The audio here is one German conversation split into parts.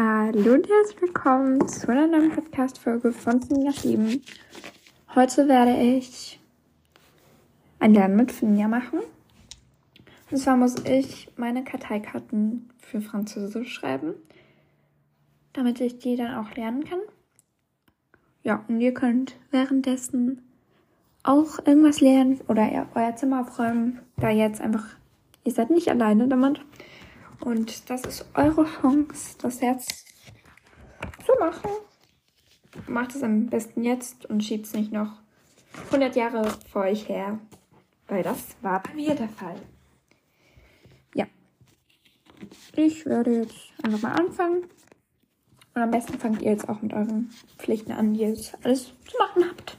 Hallo und herzlich willkommen zu einer neuen Podcast-Folge von Finja Leben. Heute werde ich ein Lernen mit Finja machen. Und zwar muss ich meine Karteikarten für Französisch schreiben, damit ich die dann auch lernen kann. Ja, und ihr könnt währenddessen auch irgendwas lernen oder euer Zimmer aufräumen, da jetzt einfach, ihr seid nicht alleine damit. Und das ist eure Chance, das jetzt zu machen. Macht es am besten jetzt und schiebt es nicht noch 100 Jahre vor euch her, weil das war bei mir der Fall. Ja. Ich werde jetzt einfach mal anfangen. Und am besten fangt ihr jetzt auch mit euren Pflichten an, die ihr jetzt alles zu machen habt.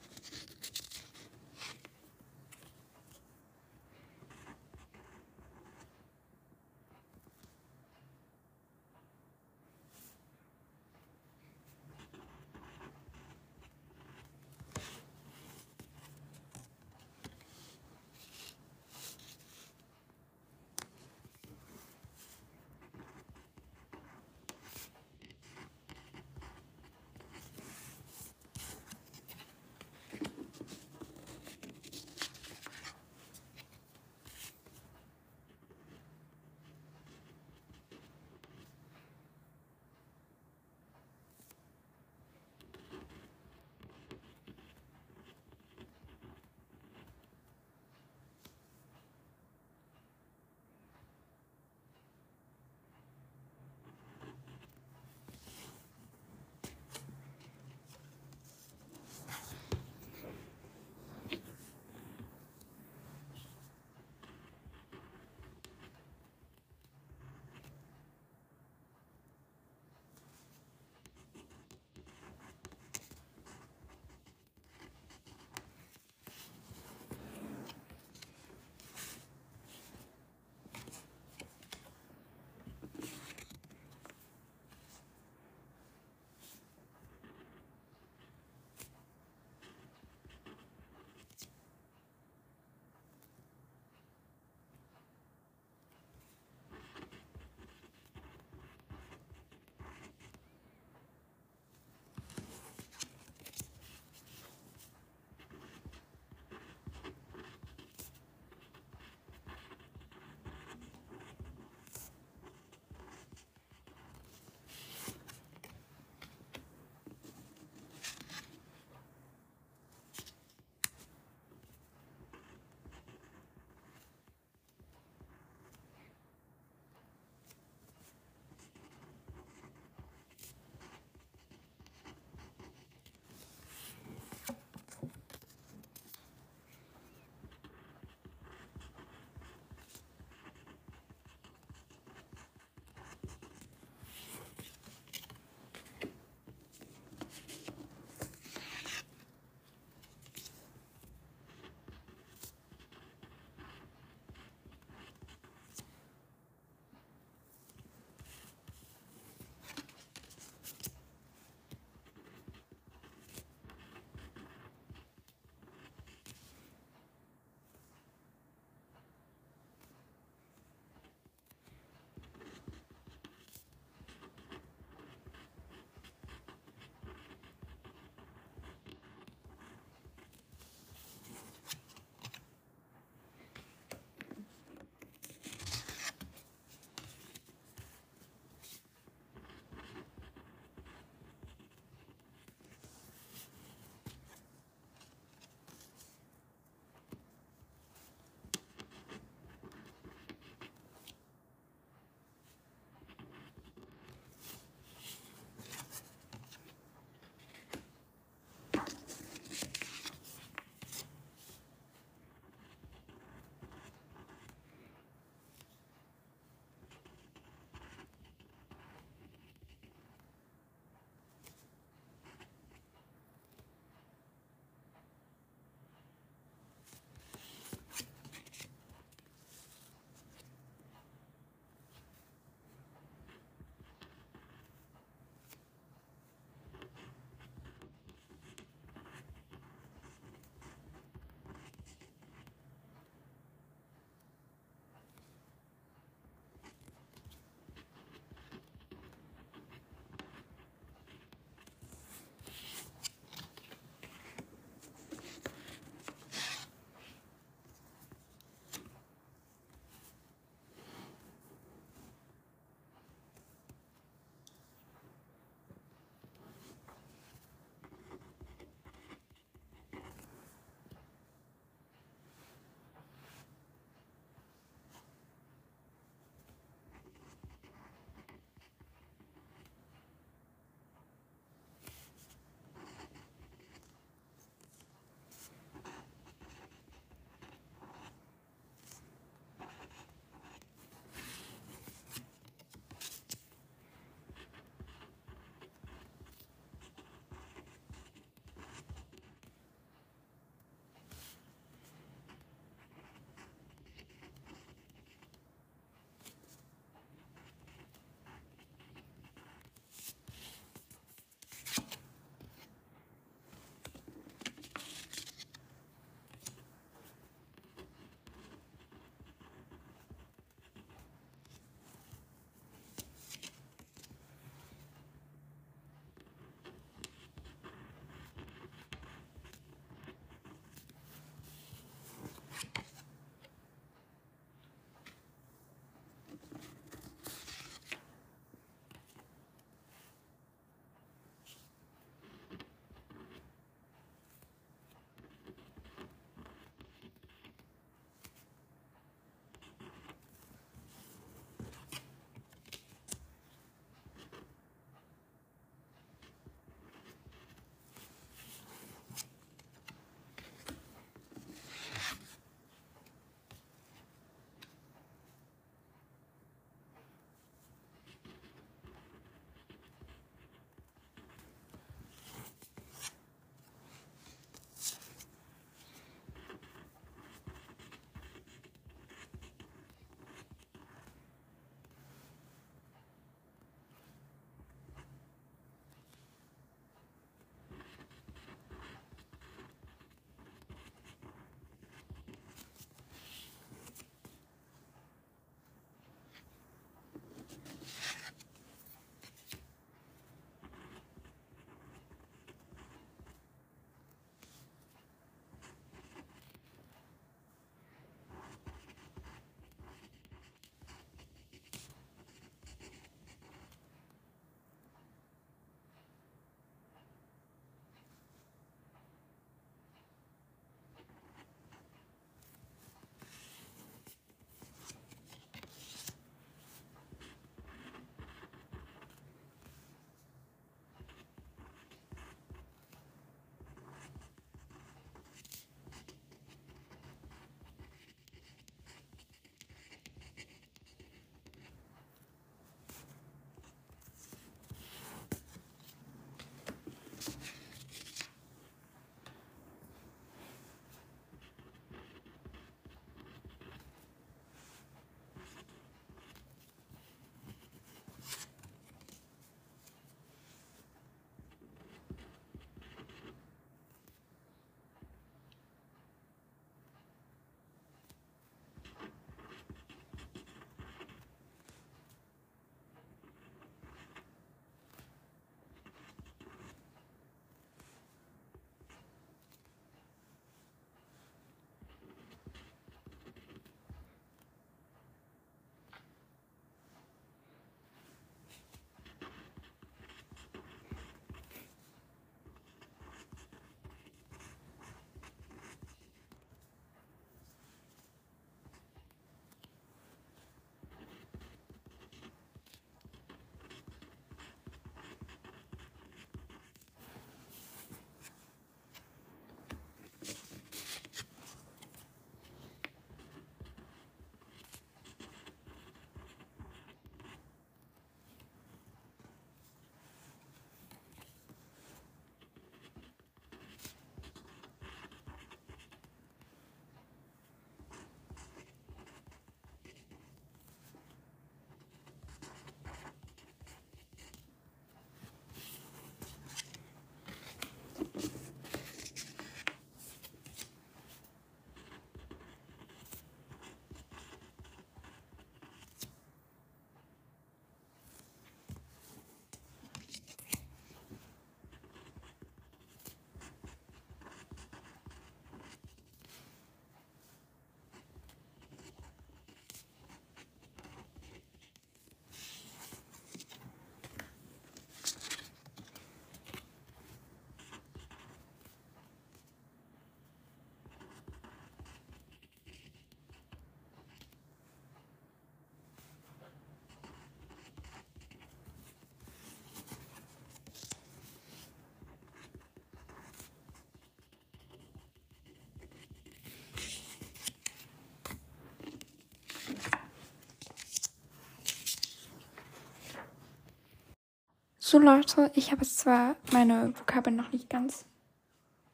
So Leute, ich habe jetzt zwar meine Vokabeln noch nicht ganz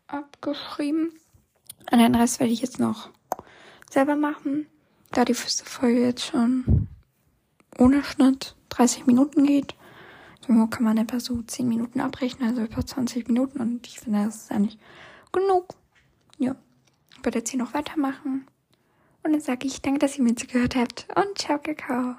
abgeschrieben. Und den Rest werde ich jetzt noch selber machen, da die fünfte Folge jetzt schon ohne Schnitt 30 Minuten geht. So kann man etwa so 10 Minuten abrechnen, also etwa 20 Minuten. Und ich finde, das ist eigentlich genug. Ja, ich werde jetzt hier noch weitermachen. Und dann sage ich danke, dass ihr mir zugehört habt. Und ciao, Kakao.